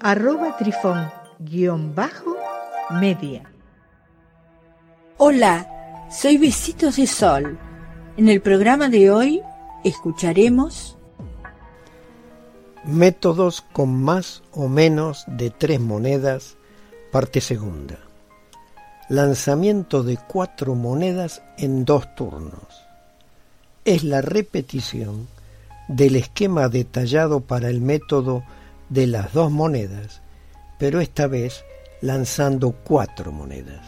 arroba trifón-media. Hola, soy Besitos de Sol. En el programa de hoy escucharemos Métodos con más o menos de tres monedas, parte segunda. Lanzamiento de cuatro monedas en dos turnos. Es la repetición del esquema detallado para el método de las dos monedas, pero esta vez lanzando cuatro monedas.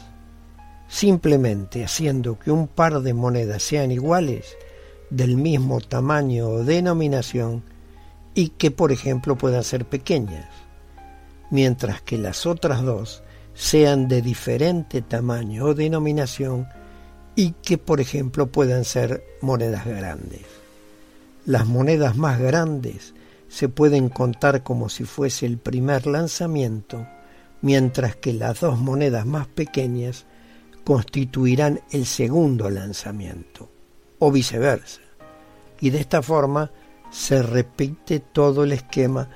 Simplemente haciendo que un par de monedas sean iguales, del mismo tamaño o denominación, y que por ejemplo puedan ser pequeñas, mientras que las otras dos sean de diferente tamaño o denominación y que por ejemplo puedan ser monedas grandes. Las monedas más grandes se pueden contar como si fuese el primer lanzamiento, mientras que las dos monedas más pequeñas constituirán el segundo lanzamiento, o viceversa. Y de esta forma se repite todo el esquema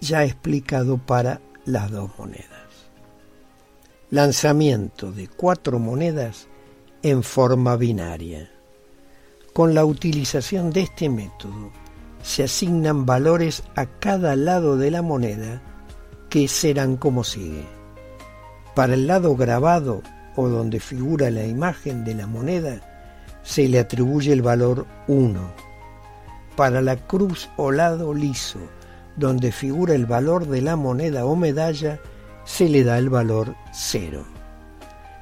ya explicado para las dos monedas lanzamiento de cuatro monedas en forma binaria. Con la utilización de este método se asignan valores a cada lado de la moneda que serán como sigue. Para el lado grabado o donde figura la imagen de la moneda se le atribuye el valor 1. Para la cruz o lado liso donde figura el valor de la moneda o medalla se le da el valor cero.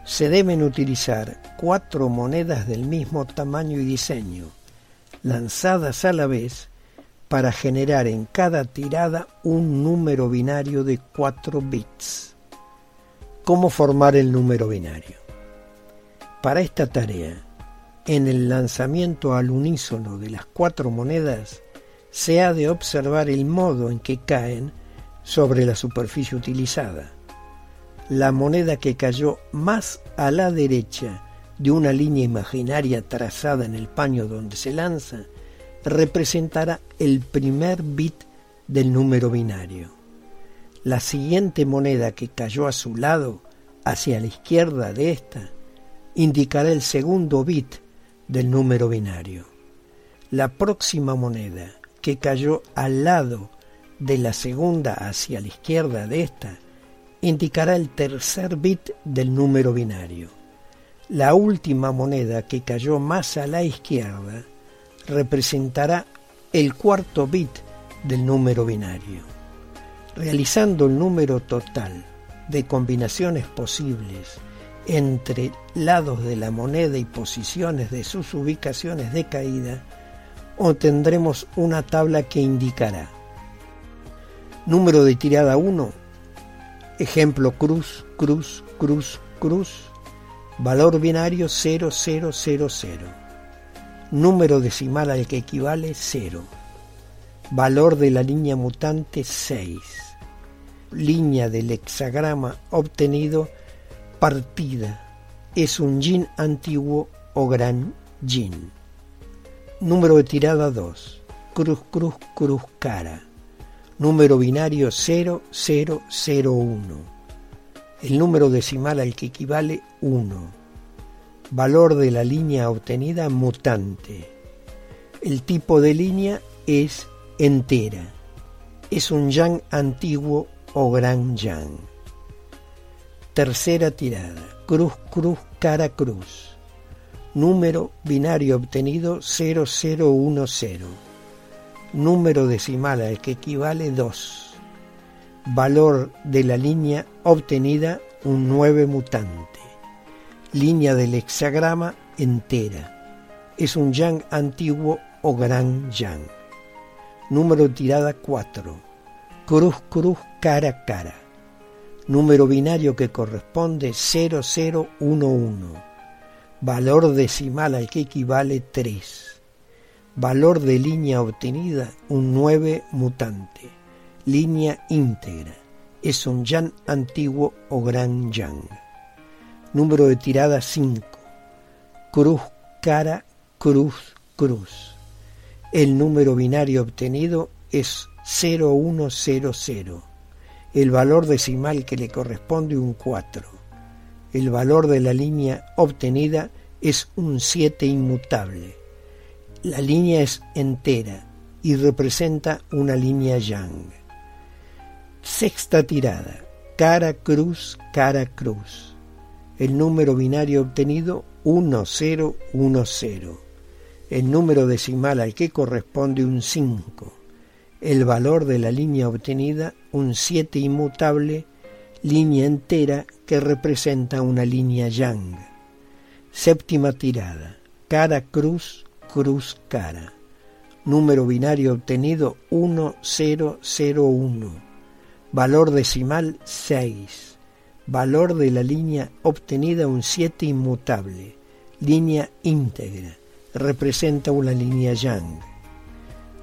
Se deben utilizar cuatro monedas del mismo tamaño y diseño, lanzadas a la vez, para generar en cada tirada un número binario de cuatro bits. ¿Cómo formar el número binario? Para esta tarea, en el lanzamiento al unísono de las cuatro monedas, se ha de observar el modo en que caen sobre la superficie utilizada la moneda que cayó más a la derecha de una línea imaginaria trazada en el paño donde se lanza, representará el primer bit del número binario. La siguiente moneda que cayó a su lado, hacia la izquierda de esta, indicará el segundo bit del número binario. La próxima moneda que cayó al lado de la segunda hacia la izquierda de esta, indicará el tercer bit del número binario. La última moneda que cayó más a la izquierda representará el cuarto bit del número binario. Realizando el número total de combinaciones posibles entre lados de la moneda y posiciones de sus ubicaciones de caída, obtendremos una tabla que indicará número de tirada 1 Ejemplo cruz, cruz, cruz, cruz. Valor binario 0000. Número decimal al que equivale 0. Valor de la línea mutante 6. Línea del hexagrama obtenido partida. Es un yin antiguo o gran yin. Número de tirada 2. Cruz, cruz, cruz, cara número binario 0001, el número decimal al que equivale 1, valor de la línea obtenida mutante. El tipo de línea es entera, es un yang antiguo o gran yang. Tercera tirada, cruz, cruz, cara, cruz. Número binario obtenido 0010 número decimal al que equivale 2. Valor de la línea obtenida un 9 mutante. Línea del hexagrama entera. Es un yang antiguo o gran yang. Número tirada 4. Cruz cruz cara cara. número binario que corresponde 0011, valor decimal al que equivale 3, valor de línea obtenida un 9 mutante, línea íntegra, es un yan antiguo o gran yang. Número de tirada 5, cruz, cara, cruz, cruz. El número binario obtenido es 0100 el valor decimal que le corresponde un 4. El valor de la línea obtenida es un 7 inmutable. La línea es entera y representa una línea yang. Sexta tirada. Cara cruz, cara cruz. El número binario obtenido 1010. El número decimal al que corresponde un 5 el valor de la línea obtenida un 7 inmutable, línea entera que representa una línea yang. Séptima tirada, cara cruz, cruz cara. Número binario obtenido 1001. Valor decimal 6. Valor de la línea obtenida un 7 inmutable. Línea íntegra. Representa una línea yang.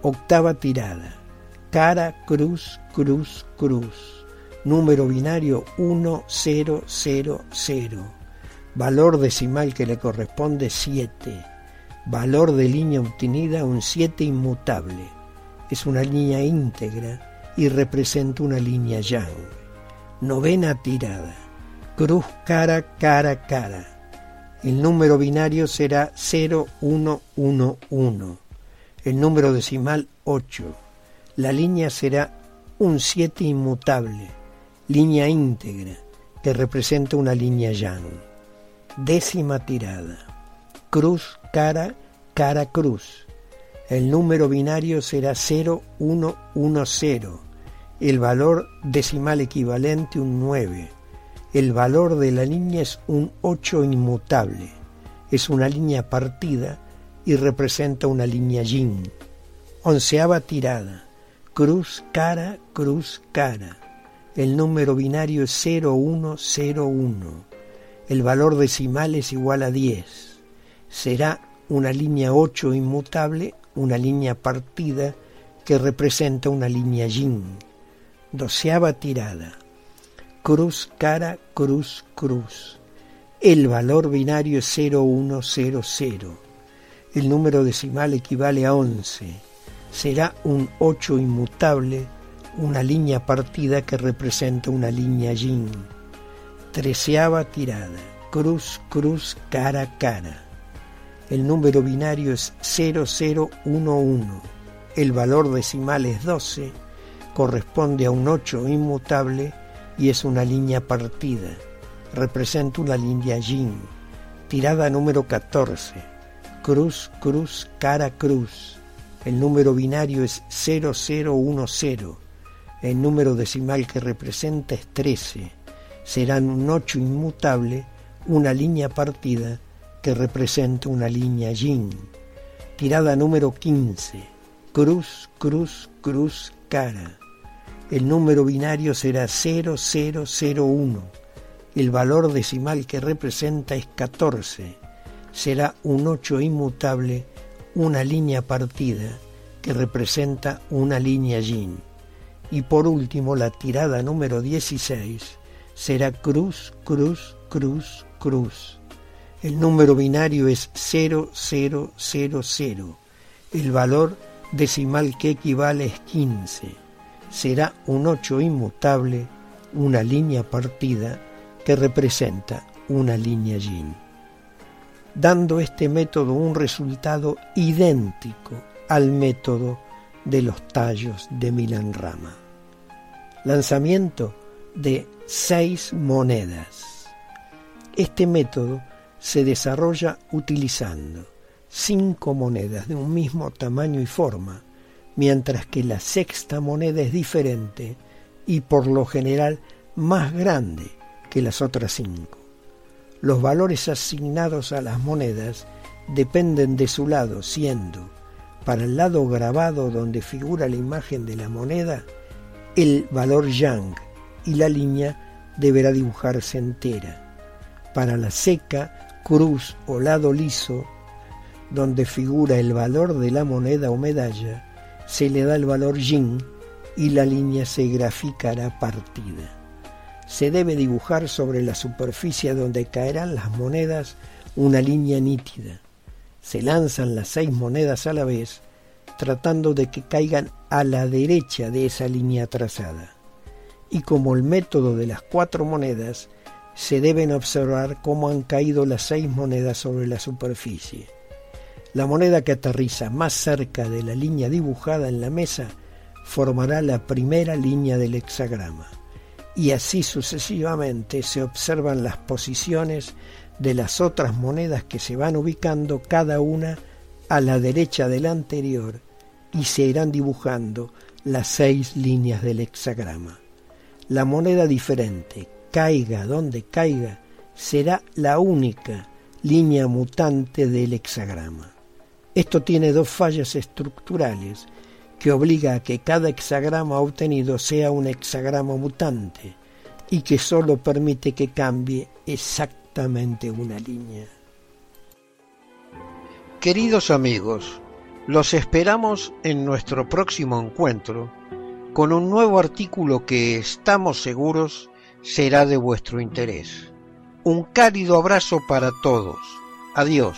Octava tirada cara, cruz, cruz, cruz. Número binario 1000. Valor decimal que le corresponde 7. Valor de línea obtenida un 7 inmutable. Es una línea íntegra y representa una línea yang. Novena tirada. Cruz, cara, cara, cara. El número binario será 0111. El número decimal 8 la línea será un 7 inmutable, línea íntegra, que representa una línea yang. Décima tirada. Cruz, cara, cara, cruz. El número binario será 0110. El valor decimal equivalente un 9. El valor de la línea es un 8 inmutable. Es una línea partida y representa una línea yin. Onceava tirada cruz, cara, cruz, cara. El número binario es 0101. El valor decimal es igual a 10. Será una línea 8 inmutable, una línea partida que representa una línea yin. Doceava tirada. Cruz, cara, cruz, cruz. El valor binario es 0100. El número decimal equivale a 11 será un 8 inmutable, una línea partida que representa una línea yin. Treceava tirada, cruz, cruz, cara, cara. El número binario es 0011. El valor decimal es 12, corresponde a un 8 inmutable y es una línea partida. Representa una línea yin. Tirada número 14. Cruz, cruz, cara, cruz el número binario es 0010. El número decimal que representa es 13. Serán un 8 inmutable, una línea partida que representa una línea yin. Tirada número 15. Cruz, cruz, cruz, cara. El número binario será 0001. El valor decimal que representa es 14. Será un 8 inmutable una línea partida que representa una línea yin. Y por último, la tirada número 16 será cruz, cruz, cruz, cruz. El número binario es 0000. El valor decimal que equivale es 15. Será un 8 inmutable, una línea partida que representa una línea yin dando este método un resultado idéntico al método de los tallos de Milan Rama. Lanzamiento de seis monedas. Este método se desarrolla utilizando cinco monedas de un mismo tamaño y forma, mientras que la sexta moneda es diferente y por lo general más grande que las otras cinco. Los valores asignados a las monedas dependen de su lado, siendo, para el lado grabado donde figura la imagen de la moneda, el valor yang y la línea deberá dibujarse entera. Para la seca, cruz o lado liso, donde figura el valor de la moneda o medalla, se le da el valor yin y la línea se graficará partida. Se debe dibujar sobre la superficie donde caerán las monedas una línea nítida. Se lanzan las seis monedas a la vez, tratando de que caigan a la derecha de esa línea trazada. Y como el método de las cuatro monedas, se deben observar cómo han caído las seis monedas sobre la superficie. La moneda que aterriza más cerca de la línea dibujada en la mesa formará la primera línea del hexagrama. Y así sucesivamente se observan las posiciones de las otras monedas que se van ubicando cada una a la derecha de la anterior y se irán dibujando las seis líneas del hexagrama. La moneda diferente, caiga donde caiga, será la única línea mutante del hexagrama. Esto tiene dos fallas estructurales que obliga a que cada hexagrama obtenido sea un hexagrama mutante y que sólo permite que cambie exactamente una línea. Queridos amigos, los esperamos en nuestro próximo encuentro con un nuevo artículo que estamos seguros será de vuestro interés. Un cálido abrazo para todos. Adiós.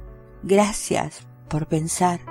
gracias por pensar.